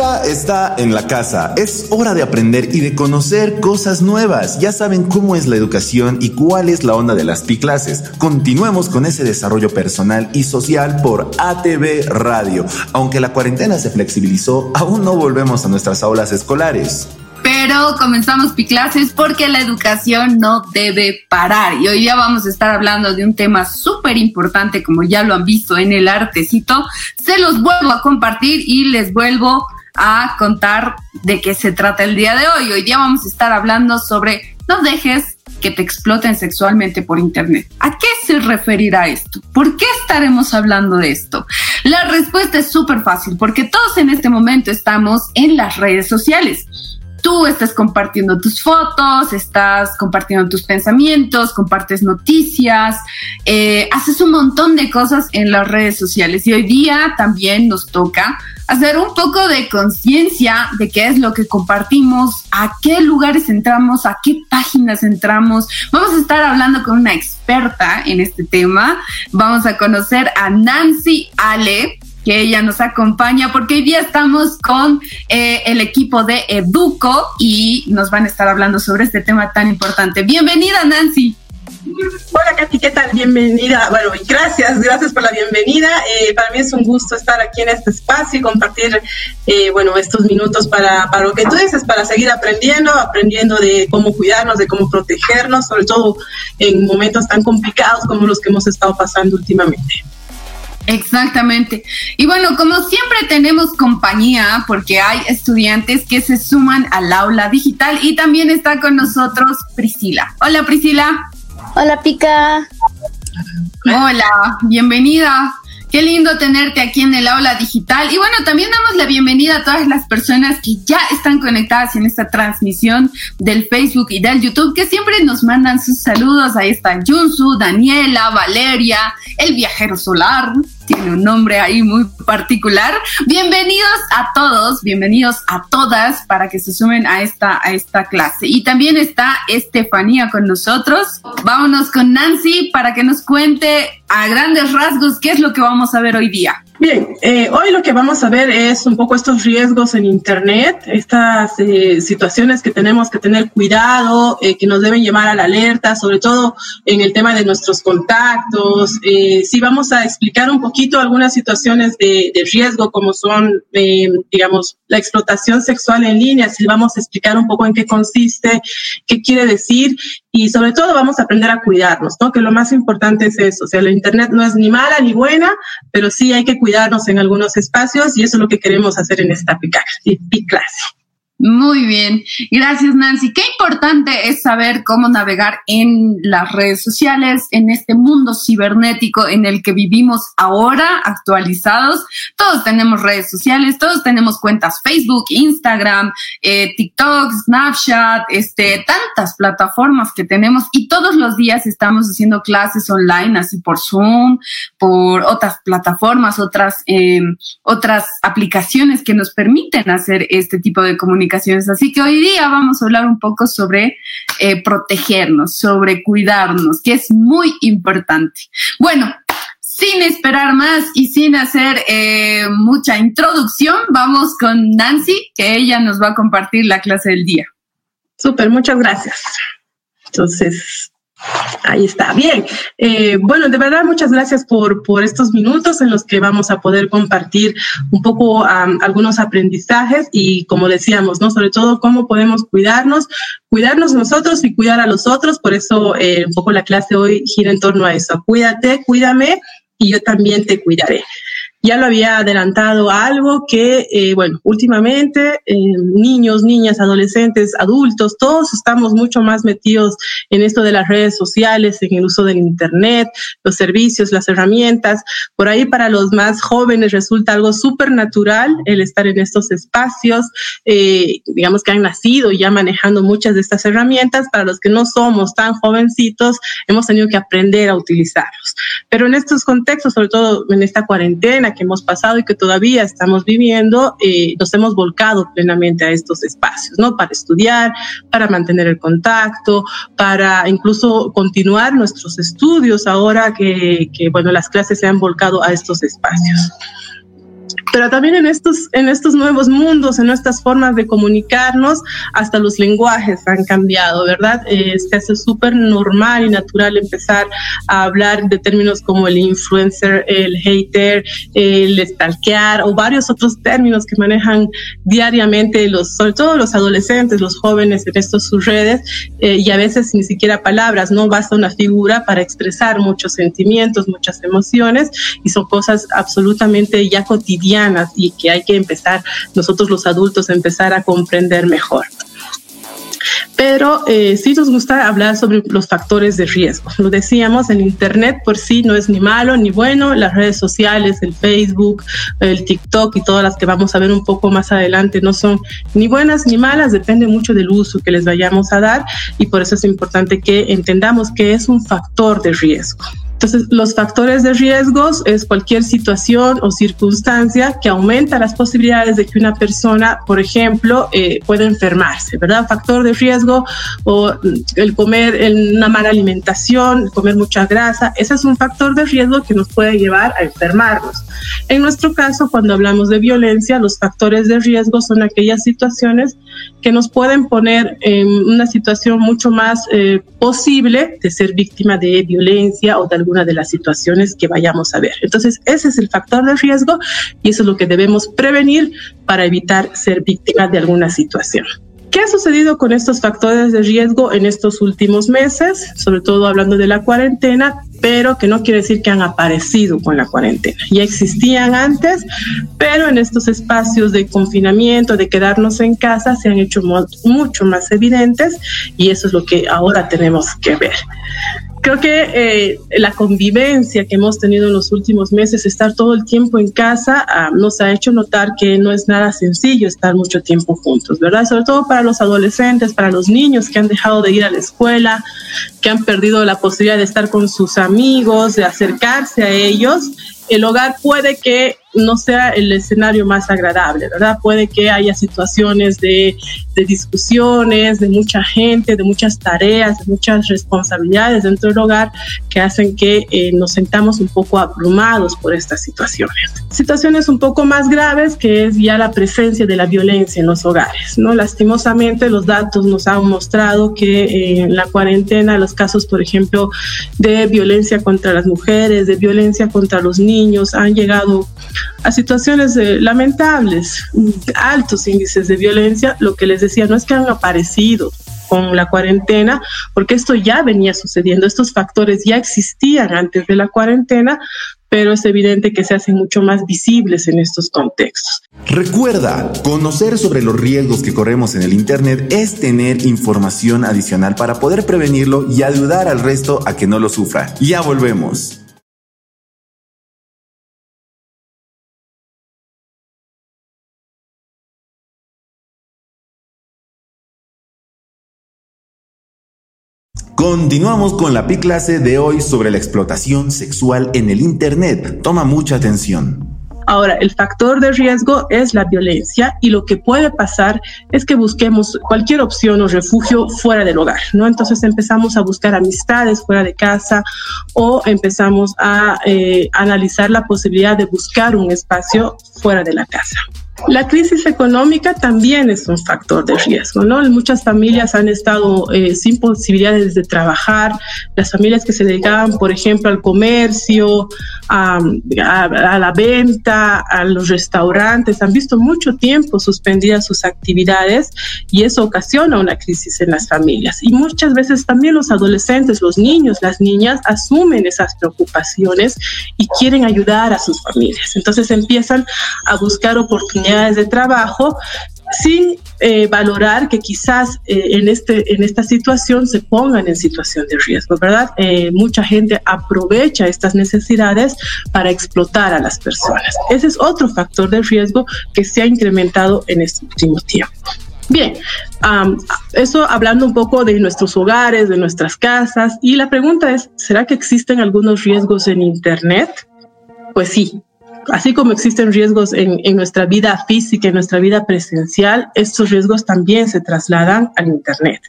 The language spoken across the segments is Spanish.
Está en la casa. Es hora de aprender y de conocer cosas nuevas. Ya saben cómo es la educación y cuál es la onda de las Piclases. Continuemos con ese desarrollo personal y social por ATV Radio. Aunque la cuarentena se flexibilizó, aún no volvemos a nuestras aulas escolares pero comenzamos Piclases porque la educación no debe parar. Y hoy día vamos a estar hablando de un tema súper importante, como ya lo han visto en el artecito. Se los vuelvo a compartir y les vuelvo a contar de qué se trata el día de hoy. Hoy día vamos a estar hablando sobre no dejes que te exploten sexualmente por internet. ¿A qué se referirá esto? ¿Por qué estaremos hablando de esto? La respuesta es súper fácil, porque todos en este momento estamos en las redes sociales tú estás compartiendo tus fotos, estás compartiendo tus pensamientos, compartes noticias, eh, haces un montón de cosas en las redes sociales y hoy día también nos toca hacer un poco de conciencia de qué es lo que compartimos, a qué lugares entramos, a qué páginas entramos. Vamos a estar hablando con una experta en este tema. Vamos a conocer a Nancy Ale que ella nos acompaña porque hoy día estamos con eh, el equipo de Educo y nos van a estar hablando sobre este tema tan importante. Bienvenida, Nancy. Hola Katy, ¿qué tal? Bienvenida. Bueno, gracias, gracias por la bienvenida. Eh, para mí es un gusto estar aquí en este espacio y compartir, eh, bueno, estos minutos para lo que tú dices, para seguir aprendiendo, aprendiendo de cómo cuidarnos, de cómo protegernos, sobre todo en momentos tan complicados como los que hemos estado pasando últimamente. Exactamente. Y bueno, como siempre tenemos compañía porque hay estudiantes que se suman al aula digital y también está con nosotros Priscila. Hola Priscila. Hola Pica. Hola, bienvenida. Qué lindo tenerte aquí en el aula digital. Y bueno, también damos la bienvenida a todas las personas que ya están conectadas en esta transmisión del Facebook y del YouTube, que siempre nos mandan sus saludos. Ahí están Junsu, Daniela, Valeria, el viajero solar, tiene un nombre ahí muy particular. Bienvenidos a todos, bienvenidos a todas para que se sumen a esta, a esta clase. Y también está Estefanía con nosotros. Vámonos con Nancy para que nos cuente a grandes rasgos qué es lo que vamos a ver hoy día. Bien, eh, hoy lo que vamos a ver es un poco estos riesgos en Internet, estas eh, situaciones que tenemos que tener cuidado, eh, que nos deben llevar a la alerta, sobre todo en el tema de nuestros contactos. sí vamos a explicar un poquito algunas situaciones de, de riesgo, como son, digamos, la explotación sexual en línea, sí vamos a explicar un poco en qué consiste, qué quiere decir y sobre todo vamos a aprender a cuidarnos, ¿no? Que lo más importante es eso, o sea, la Internet no es ni mala ni buena, pero sí hay que cuidar cuidarnos en algunos espacios y eso es lo que queremos hacer en esta clase. Muy bien, gracias Nancy. Qué importante es saber cómo navegar en las redes sociales, en este mundo cibernético en el que vivimos ahora, actualizados. Todos tenemos redes sociales, todos tenemos cuentas Facebook, Instagram, eh, TikTok, Snapchat, este, tantas plataformas que tenemos y todos los días estamos haciendo clases online, así por Zoom, por otras plataformas, otras, eh, otras aplicaciones que nos permiten hacer este tipo de comunicación Así que hoy día vamos a hablar un poco sobre eh, protegernos, sobre cuidarnos, que es muy importante. Bueno, sin esperar más y sin hacer eh, mucha introducción, vamos con Nancy, que ella nos va a compartir la clase del día. Súper, muchas gracias. Entonces, Ahí está, bien. Eh, bueno, de verdad, muchas gracias por, por estos minutos en los que vamos a poder compartir un poco algunos aprendizajes y, como decíamos, ¿no? Sobre todo, cómo podemos cuidarnos, cuidarnos nosotros y cuidar a los otros. Por eso, eh, un poco la clase hoy gira en torno a eso. Cuídate, cuídame y yo también te cuidaré ya lo había adelantado algo que, eh, bueno, últimamente eh, niños, niñas, adolescentes, adultos, todos estamos mucho más metidos en esto de las redes sociales, en el uso del Internet, los servicios, las herramientas. Por ahí para los más jóvenes resulta algo súper natural el estar en estos espacios, eh, digamos que han nacido ya manejando muchas de estas herramientas. Para los que no somos tan jovencitos, hemos tenido que aprender a utilizarlos. Pero en estos contextos, sobre todo en esta cuarentena, que hemos pasado y que todavía estamos viviendo, eh, nos hemos volcado plenamente a estos espacios, ¿no? Para estudiar, para mantener el contacto, para incluso continuar nuestros estudios ahora que, que bueno, las clases se han volcado a estos espacios. Pero también en estos, en estos nuevos mundos, en nuestras formas de comunicarnos, hasta los lenguajes han cambiado, ¿verdad? Eh, se hace súper normal y natural empezar a hablar de términos como el influencer, el hater, el stalkear o varios otros términos que manejan diariamente los, sobre todo los adolescentes, los jóvenes en estos sus redes eh, y a veces ni siquiera palabras, no basta una figura para expresar muchos sentimientos, muchas emociones y son cosas absolutamente ya cotidianas y que hay que empezar nosotros los adultos empezar a comprender mejor. Pero eh, sí nos gusta hablar sobre los factores de riesgo. Lo decíamos, el Internet por sí no es ni malo ni bueno, las redes sociales, el Facebook, el TikTok y todas las que vamos a ver un poco más adelante no son ni buenas ni malas, depende mucho del uso que les vayamos a dar y por eso es importante que entendamos que es un factor de riesgo. Entonces, los factores de riesgos es cualquier situación o circunstancia que aumenta las posibilidades de que una persona, por ejemplo, eh, pueda enfermarse, ¿verdad? Factor de riesgo o el comer una mala alimentación, comer mucha grasa, ese es un factor de riesgo que nos puede llevar a enfermarnos. En nuestro caso, cuando hablamos de violencia, los factores de riesgo son aquellas situaciones que nos pueden poner en una situación mucho más eh, posible de ser víctima de violencia o de algún una de las situaciones que vayamos a ver. Entonces, ese es el factor de riesgo y eso es lo que debemos prevenir para evitar ser víctima de alguna situación. ¿Qué ha sucedido con estos factores de riesgo en estos últimos meses? Sobre todo hablando de la cuarentena, pero que no quiere decir que han aparecido con la cuarentena. Ya existían antes, pero en estos espacios de confinamiento, de quedarnos en casa, se han hecho mucho más evidentes y eso es lo que ahora tenemos que ver. Creo que eh, la convivencia que hemos tenido en los últimos meses, estar todo el tiempo en casa, ah, nos ha hecho notar que no es nada sencillo estar mucho tiempo juntos, ¿verdad? Sobre todo para los adolescentes, para los niños que han dejado de ir a la escuela, que han perdido la posibilidad de estar con sus amigos, de acercarse a ellos. El hogar puede que no sea el escenario más agradable, ¿verdad? Puede que haya situaciones de, discusiones, de mucha gente, de muchas tareas, muchas responsabilidades dentro del hogar que hacen que eh, nos sentamos un poco abrumados por estas situaciones. Situaciones un poco más graves que es ya la presencia de la violencia en los hogares, ¿no? Lastimosamente los datos nos han mostrado que eh, en la cuarentena los casos, por ejemplo, de violencia contra las mujeres, de violencia contra los niños han llegado a situaciones eh, lamentables, altos índices de violencia. Lo que les decía no es que han aparecido con la cuarentena, porque esto ya venía sucediendo, estos factores ya existían antes de la cuarentena, pero es evidente que se hacen mucho más visibles en estos contextos. Recuerda, conocer sobre los riesgos que corremos en el Internet es tener información adicional para poder prevenirlo y ayudar al resto a que no lo sufra. Ya volvemos. Continuamos con la PI clase de hoy sobre la explotación sexual en el Internet. Toma mucha atención. Ahora, el factor de riesgo es la violencia y lo que puede pasar es que busquemos cualquier opción o refugio fuera del hogar, ¿no? Entonces empezamos a buscar amistades fuera de casa o empezamos a eh, analizar la posibilidad de buscar un espacio fuera de la casa. La crisis económica también es un factor de riesgo, ¿no? Muchas familias han estado eh, sin posibilidades de trabajar, las familias que se dedicaban, por ejemplo, al comercio, a, la venta, a los restaurantes, han visto mucho tiempo suspendidas sus actividades y eso ocasiona una crisis en las familias. Y muchas veces también los adolescentes, los niños, las niñas asumen esas preocupaciones y quieren ayudar a sus familias. Entonces empiezan a buscar oportunidades de trabajo sin eh, valorar que quizás eh, en, este, en esta situación se pongan en situación de riesgo, ¿verdad? Eh, mucha gente aprovecha estas necesidades para explotar a las personas. Ese es otro factor de riesgo que se ha incrementado en este último tiempo. Bien, eso hablando un poco de nuestros hogares, de nuestras casas, y la pregunta es, ¿será que existen algunos riesgos en Internet? Pues sí, así como existen riesgos en, en, nuestra vida física, en nuestra vida presencial, estos riesgos también se trasladan al Internet.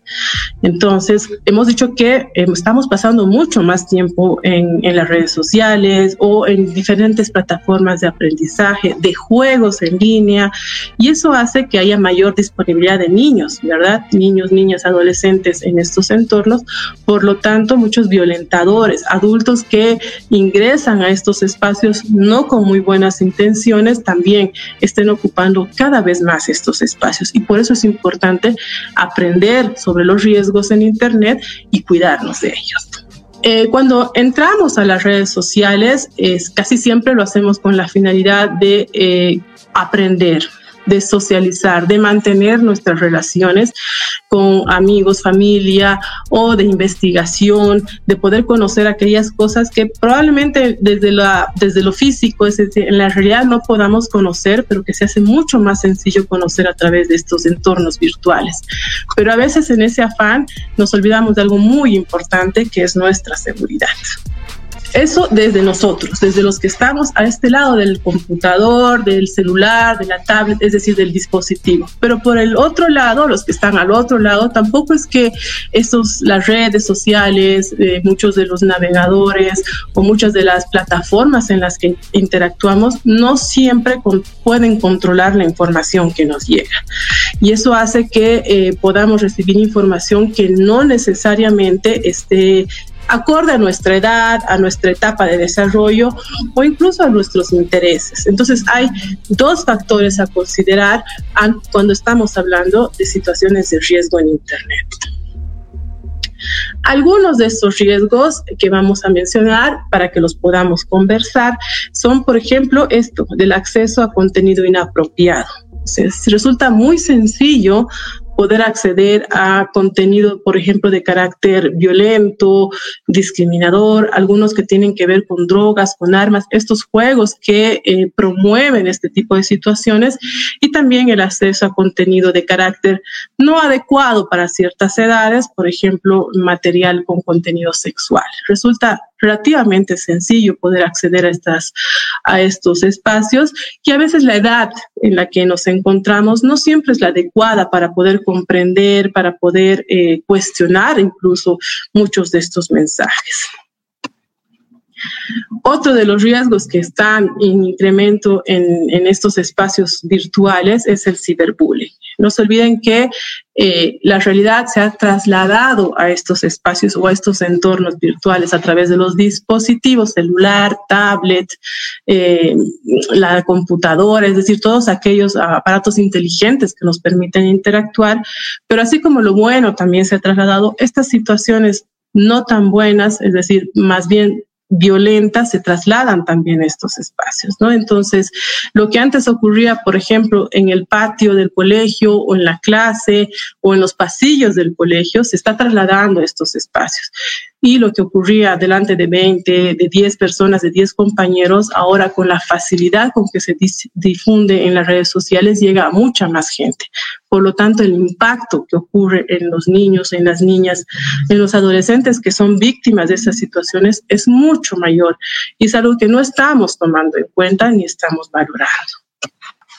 Entonces, hemos dicho que eh, estamos pasando mucho más tiempo en, en, las redes sociales o en diferentes plataformas de aprendizaje, de juegos en línea, y eso hace que haya mayor disponibilidad de niños, ¿verdad? Niños, niñas, adolescentes en estos entornos. Por lo tanto, muchos violentadores, adultos que ingresan a estos espacios no con muy buenas intenciones también estén ocupando cada vez más estos espacios. Y por eso es importante aprender sobre los riesgos en Internet y cuidarnos de ellos. Eh, cuando entramos a las redes sociales, es, casi siempre lo hacemos con la finalidad de eh, aprender, de socializar, de mantener nuestras relaciones con amigos, familia o de investigación, de poder conocer aquellas cosas que probablemente desde, la, desde lo físico, es decir, en la realidad no podamos conocer, pero que se hace mucho más sencillo conocer a través de estos entornos virtuales. Pero a veces en ese afán nos olvidamos de algo muy importante que es nuestra seguridad. Eso desde nosotros, desde los que estamos a este lado del computador, del celular, de la tablet, es decir, del dispositivo. Pero por el otro lado, los que están al otro lado, tampoco es que esos, las redes sociales, eh, muchos de los navegadores o muchas de las plataformas en las que interactuamos, no siempre pueden controlar la información que nos llega. Y eso hace que eh, podamos recibir información que no necesariamente esté acorde a nuestra edad, a nuestra etapa de desarrollo o incluso a nuestros intereses. Entonces hay dos factores a considerar cuando estamos hablando de situaciones de riesgo en Internet. Algunos de estos riesgos que vamos a mencionar para que los podamos conversar son, por ejemplo, esto del acceso a contenido inapropiado. resulta muy sencillo poder acceder a contenido, por ejemplo, de carácter violento, discriminador, algunos que tienen que ver con drogas, con armas, estos juegos que eh, promueven este tipo de situaciones y también el acceso a contenido de carácter no adecuado para ciertas edades, por ejemplo, material con contenido sexual. Resulta relativamente sencillo poder acceder a, estas, a estos espacios y a veces la edad en la que nos encontramos no siempre es la adecuada para poder comprender, para poder eh, cuestionar incluso muchos de estos mensajes. Otro de los riesgos que están en incremento en, estos espacios virtuales es el ciberbullying. No se olviden que eh, la realidad se ha trasladado a estos espacios o a estos entornos virtuales a través de los dispositivos celular, tablet, eh, la computadora, es decir, todos aquellos aparatos inteligentes que nos permiten interactuar, pero así como lo bueno también se ha trasladado, estas situaciones no tan buenas, es decir, más bien violentas se trasladan también a estos espacios, ¿no? Entonces, lo que antes ocurría, por ejemplo, en el patio del colegio o en la clase o en los pasillos del colegio, se está trasladando a estos espacios y lo que ocurría delante de 20, de 10 personas, de 10 compañeros, ahora con la facilidad con que se difunde en las redes sociales llega a mucha más gente. Por lo tanto, el impacto que ocurre en los niños, en las niñas, en los adolescentes que son víctimas de esas situaciones es mucho mayor y es algo que no estamos tomando en cuenta ni estamos valorando.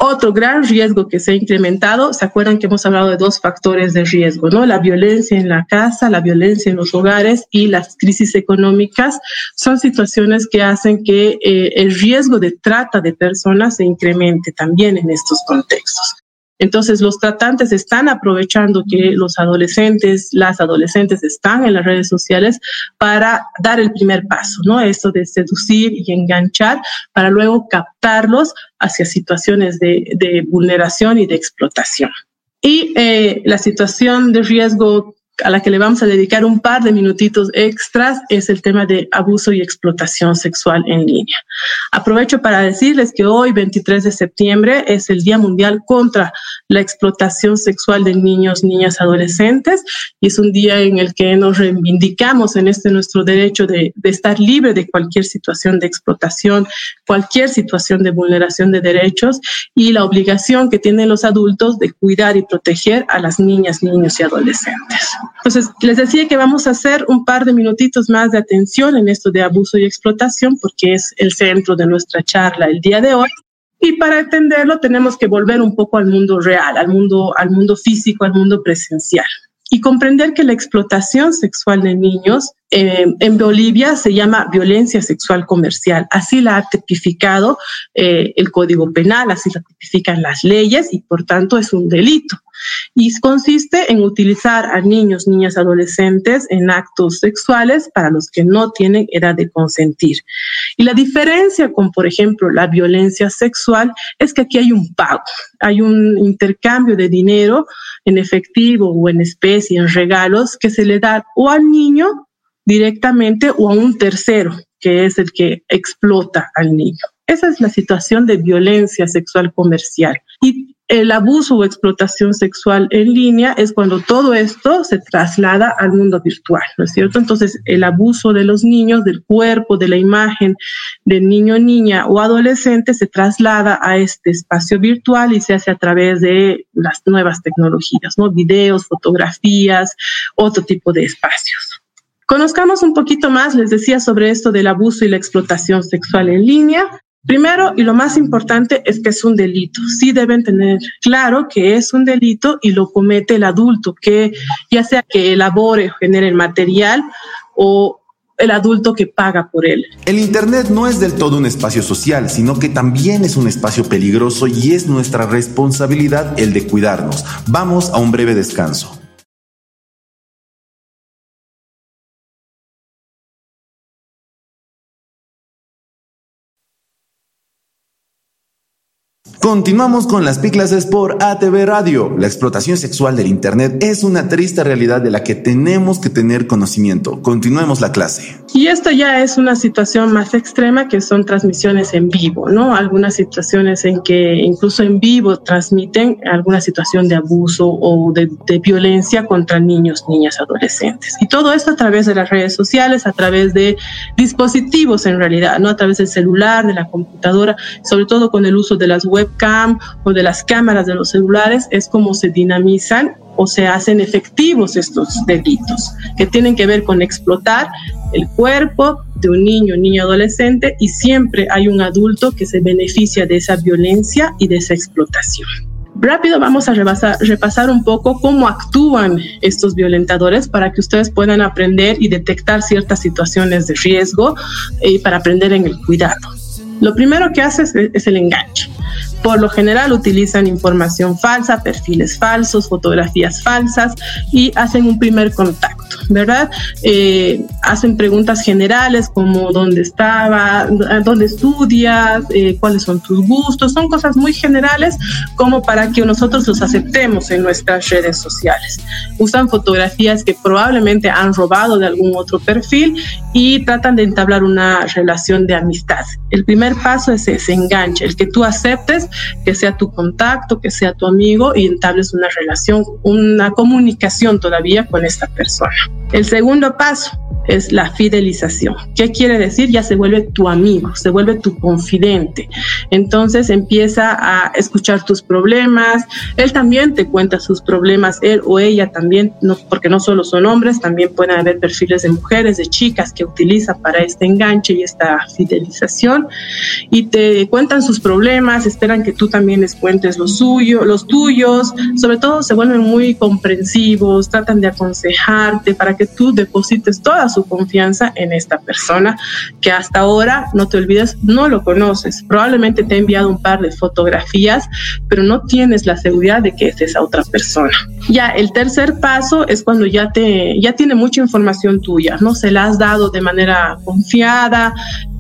Otro gran riesgo que se ha incrementado, ¿se acuerdan que hemos hablado de dos factores de riesgo, ¿no? La violencia en la casa, la violencia en los hogares y las crisis económicas son situaciones que hacen que eh, el riesgo de trata de personas se incremente también en estos contextos. Entonces, los tratantes están aprovechando que los adolescentes, las adolescentes están en las redes sociales para dar el primer paso, ¿no? Esto de seducir y enganchar para luego captarlos hacia situaciones de, vulneración y de explotación. Y eh, la situación de riesgo a la que le vamos a dedicar un par de minutitos extras es el tema de abuso y explotación sexual en línea. Aprovecho para decirles que hoy, 23 de septiembre, es el Día Mundial contra la explotación sexual de niños, niñas, adolescentes y es un día en el que nos reivindicamos en este nuestro derecho de, estar libre de cualquier situación de explotación, cualquier situación de vulneración de derechos y la obligación que tienen los adultos de cuidar y proteger a las niñas, niños y adolescentes. Entonces, les decía que vamos a hacer un par de minutitos más de atención en esto de abuso y explotación porque es el centro de nuestra charla el día de hoy. Y para entenderlo tenemos que volver un poco al mundo real, al mundo, al mundo físico, al mundo presencial y comprender que la explotación sexual de niños eh, en Bolivia se llama violencia sexual comercial. Así la ha tipificado eh, el Código Penal, así la tipifican las leyes y por tanto es un delito. Y consiste en utilizar a niños, niñas, adolescentes en actos sexuales para los que no tienen edad de consentir. Y la diferencia con, por ejemplo, la violencia sexual es que aquí hay un pago, hay un intercambio de dinero en efectivo o en especie, en regalos, que se le da o al niño directamente o a un tercero, que es el que explota al niño. Esa es la situación de violencia sexual comercial. Y el abuso o explotación sexual en línea es cuando todo esto se traslada al mundo virtual, ¿no es cierto? Entonces, el abuso de los niños, del cuerpo, de la imagen del niño, niña o adolescente se traslada a este espacio virtual y se hace a través de las nuevas tecnologías, ¿no? Videos, fotografías, otro tipo de espacios. Conozcamos un poquito más, les decía, sobre esto del abuso y la explotación sexual en línea. Primero, y lo más importante, es que es un delito. Sí deben tener claro que es un delito y lo comete el adulto, que ya sea que elabore o genere el material o el adulto que paga por él. El Internet no es del todo un espacio social, sino que también es un espacio peligroso y es nuestra responsabilidad el de cuidarnos. Vamos a un breve descanso. Continuamos con las piclases por ATV Radio. La explotación sexual del Internet es una triste realidad de la que tenemos que tener conocimiento. Continuemos la clase. Y esto ya es una situación más extrema que son transmisiones en vivo, ¿no? Algunas situaciones en que incluso en vivo transmiten alguna situación de abuso o de, de violencia contra niños, niñas, adolescentes. Y todo esto a través de las redes sociales, a través de dispositivos en realidad, ¿no? A través del celular, de la computadora, sobre todo con el uso de las web cam o de las cámaras de los celulares es como se dinamizan o se hacen efectivos estos delitos que tienen que ver con explotar el cuerpo de un niño, niño adolescente y siempre hay un adulto que se beneficia de esa violencia y de esa explotación. Rápido vamos a repasar, repasar un poco cómo actúan estos violentadores para que ustedes puedan aprender y detectar ciertas situaciones de riesgo y para aprender en el cuidado. Lo primero que hace es el enganche. Por lo general utilizan información falsa, perfiles falsos, fotografías falsas y hacen un primer contacto, ¿verdad? Eh, hacen preguntas generales como dónde estaba, dónde estudias, eh, cuáles son tus gustos, son cosas muy generales como para que nosotros los aceptemos en nuestras redes sociales. Usan fotografías que probablemente han robado de algún otro perfil y tratan de entablar una relación de amistad. El primer paso es ese enganche, el que tú aceptes que sea tu contacto, que sea tu amigo y entables una relación, una comunicación todavía con esta persona. El segundo paso es la fidelización. ¿Qué quiere decir? Ya se vuelve tu amigo, se vuelve tu confidente. Entonces empieza a escuchar tus problemas. Él también te cuenta sus problemas, él o ella también, porque no solo son hombres, también pueden haber perfiles de mujeres, de chicas que utilizan para este enganche y esta fidelización. Y te cuentan sus problemas, esperan que tú también les cuentes lo suyo, los tuyos. Sobre todo se vuelven muy comprensivos, tratan de aconsejarte para que tú deposites toda su confianza en esta persona que hasta ahora, no te olvides, no lo conoces. Probablemente te ha enviado un par de fotografías, pero no tienes la seguridad de que es esa otra persona. Ya el tercer paso es cuando ya te ya tiene mucha información tuya, no se la has dado de manera confiada,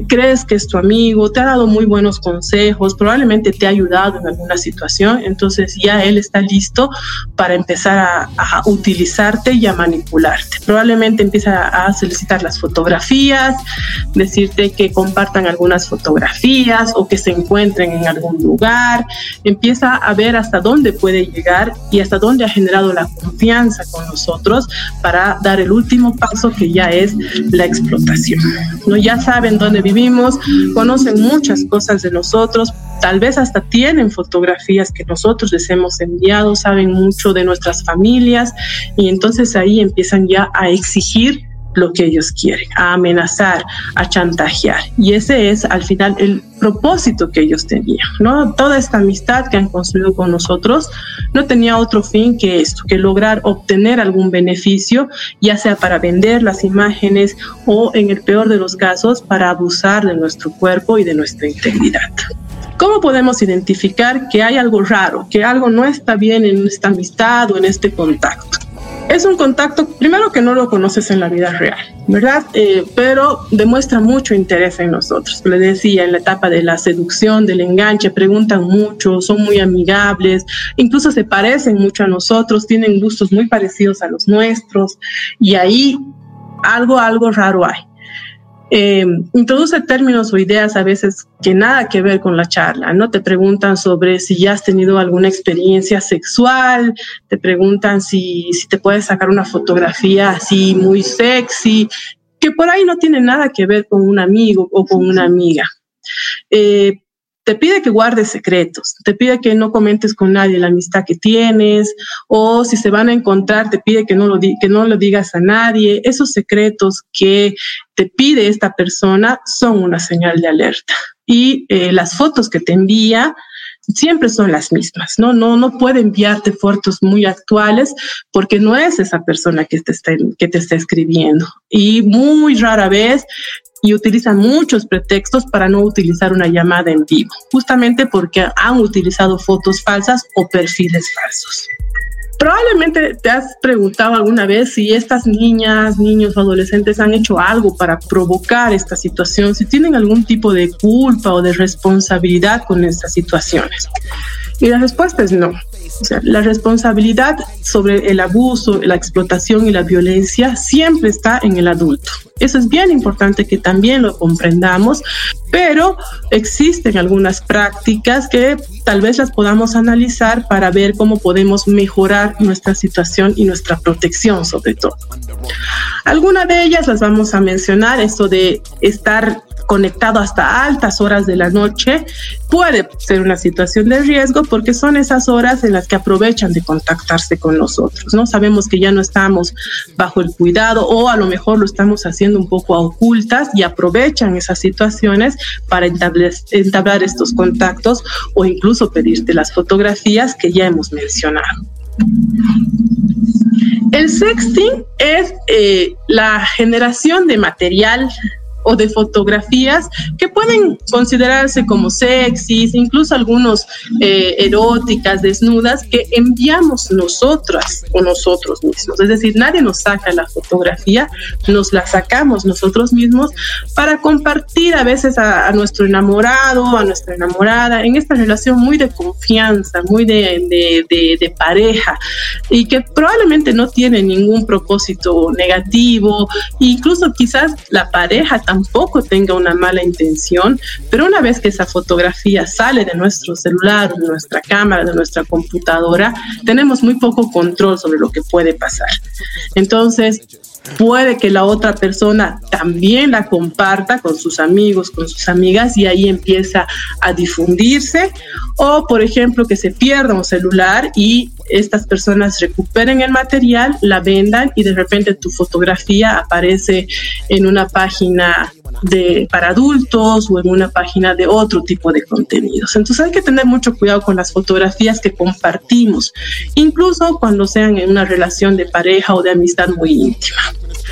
crees que es tu amigo, te ha dado muy buenos consejos, probablemente te ha ayudado en alguna situación, entonces ya él está listo para empezar a, a utilizarte y a manipularte. Probablemente empieza a solicitar las fotografías, decirte que compartan algunas fotografías o que se encuentren en algún lugar. Empieza a ver hasta dónde puede llegar y hasta dónde ha generado la confianza con nosotros para dar el último paso que ya es la explotación. ¿no? Ya saben dónde vivimos, conocen muchas cosas de nosotros, tal vez hasta tienen fotografías que nosotros les hemos enviado, saben mucho de nuestras familias y entonces ahí empiezan ya a exigir lo que ellos quieren, a amenazar, a chantajear. Y ese es al final el propósito que ellos tenían, ¿no? Toda esta amistad que han construido con nosotros no tenía otro fin que esto, que lograr obtener algún beneficio, ya sea para vender las imágenes o en el peor de los casos para abusar de nuestro cuerpo y de nuestra integridad. ¿Cómo podemos identificar que hay algo raro, que algo no está bien en esta amistad o en este contacto? Es un contacto, primero que no lo conoces en la vida real, ¿verdad? Eh, pero demuestra mucho interés en nosotros. Le decía, en la etapa de la seducción, del enganche, preguntan mucho, son muy amigables, incluso se parecen mucho a nosotros, tienen gustos muy parecidos a los nuestros y ahí algo, algo raro hay. Eh, introduce términos o ideas a veces que nada que ver con la charla, ¿no? Te preguntan sobre si ya has tenido alguna experiencia sexual, te preguntan si, si te puedes sacar una fotografía así muy sexy, que por ahí no tiene nada que ver con un amigo o con una amiga. Eh, te pide que guardes secretos, te pide que no comentes con nadie la amistad que tienes, o si se van a encontrar, te pide que no lo, que no lo digas a nadie. Esos secretos que te pide esta persona son una señal de alerta. Y eh, las fotos que te envía siempre son las mismas, ¿no? No, no puede enviarte fotos muy actuales porque no es esa persona que te está, que te está escribiendo. Y muy rara vez y utilizan muchos pretextos para no utilizar una llamada en vivo, justamente porque han utilizado fotos falsas o perfiles falsos. Probablemente te has preguntado alguna vez si estas niñas, niños o adolescentes han hecho algo para provocar esta situación, si tienen algún tipo de culpa o de responsabilidad con estas situaciones. Y la respuesta es no. O sea, la responsabilidad sobre el abuso, la explotación y la violencia siempre está en el adulto. Eso es bien importante que también lo comprendamos, pero existen algunas prácticas que tal vez las podamos analizar para ver cómo podemos mejorar nuestra situación y nuestra protección sobre todo. Algunas de ellas las vamos a mencionar, esto de estar conectado hasta altas horas de la noche, puede ser una situación de riesgo porque son esas horas en las que aprovechan de contactarse con nosotros, ¿no? Sabemos que ya no estamos bajo el cuidado o a lo mejor lo estamos haciendo un poco a ocultas y aprovechan esas situaciones para entablar, estos contactos o incluso pedirte las fotografías que ya hemos mencionado. El sexting es eh, la generación de material o de fotografías que pueden considerarse como sexys, incluso algunos eh, eróticas, desnudas, que enviamos nosotras o nosotros mismos. Es decir, nadie nos saca la fotografía, nos la sacamos nosotros mismos para compartir a veces a, nuestro enamorado, a nuestra enamorada, en esta relación muy de confianza, muy de, de, de pareja, y que probablemente no tiene ningún propósito negativo, incluso quizás la pareja tampoco tenga una mala intención, pero una vez que esa fotografía sale de nuestro celular, de nuestra cámara, de nuestra computadora, tenemos muy poco control sobre lo que puede pasar. Entonces, puede que la otra persona también la comparta con sus amigos, con sus amigas y ahí empieza a difundirse. O por ejemplo que se pierda un celular y estas personas recuperen el material, la vendan y de repente tu fotografía aparece en una página de, para adultos o en una página de otro tipo de contenidos. Entonces hay que tener mucho cuidado con las fotografías que compartimos, incluso cuando sean en una relación de pareja o de amistad muy íntima.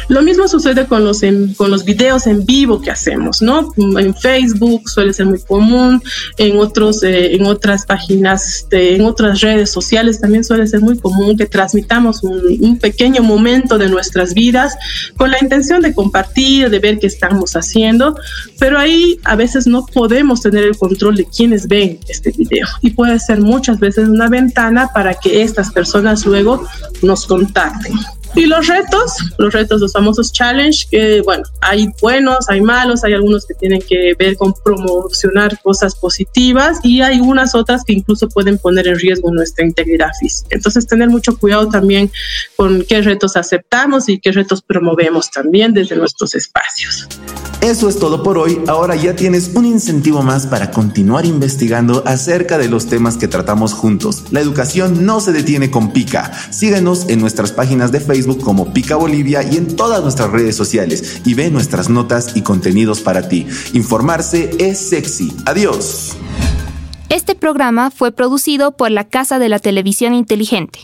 Lo mismo sucede con los, con los videos en vivo que hacemos, ¿no? En Facebook suele ser muy común, en, otros, eh, en otras páginas, en otras redes sociales también suele ser muy común que transmitamos un, un pequeño momento de nuestras vidas con la intención de compartir, de ver qué estamos haciendo, pero ahí a veces no podemos tener el control de quienes ven este video y puede ser muchas veces una ventana para que estas personas luego nos contacten. Y los retos, los retos, los famosos challenge, que bueno, hay buenos, hay malos, hay algunos que tienen que ver con promocionar cosas positivas y hay unas otras que incluso pueden poner en riesgo nuestra integridad física. Entonces, tener mucho cuidado también con qué retos aceptamos y qué retos promovemos también desde nuestros espacios. Eso es todo por hoy. Ahora ya tienes un incentivo más para continuar investigando acerca de los temas que tratamos juntos. La educación no se detiene con Pica. Síguenos en nuestras páginas de Facebook como Pica Bolivia y en todas nuestras redes sociales y ve nuestras notas y contenidos para ti. Informarse es sexy. Adiós. Este programa fue producido por la Casa de la Televisión Inteligente.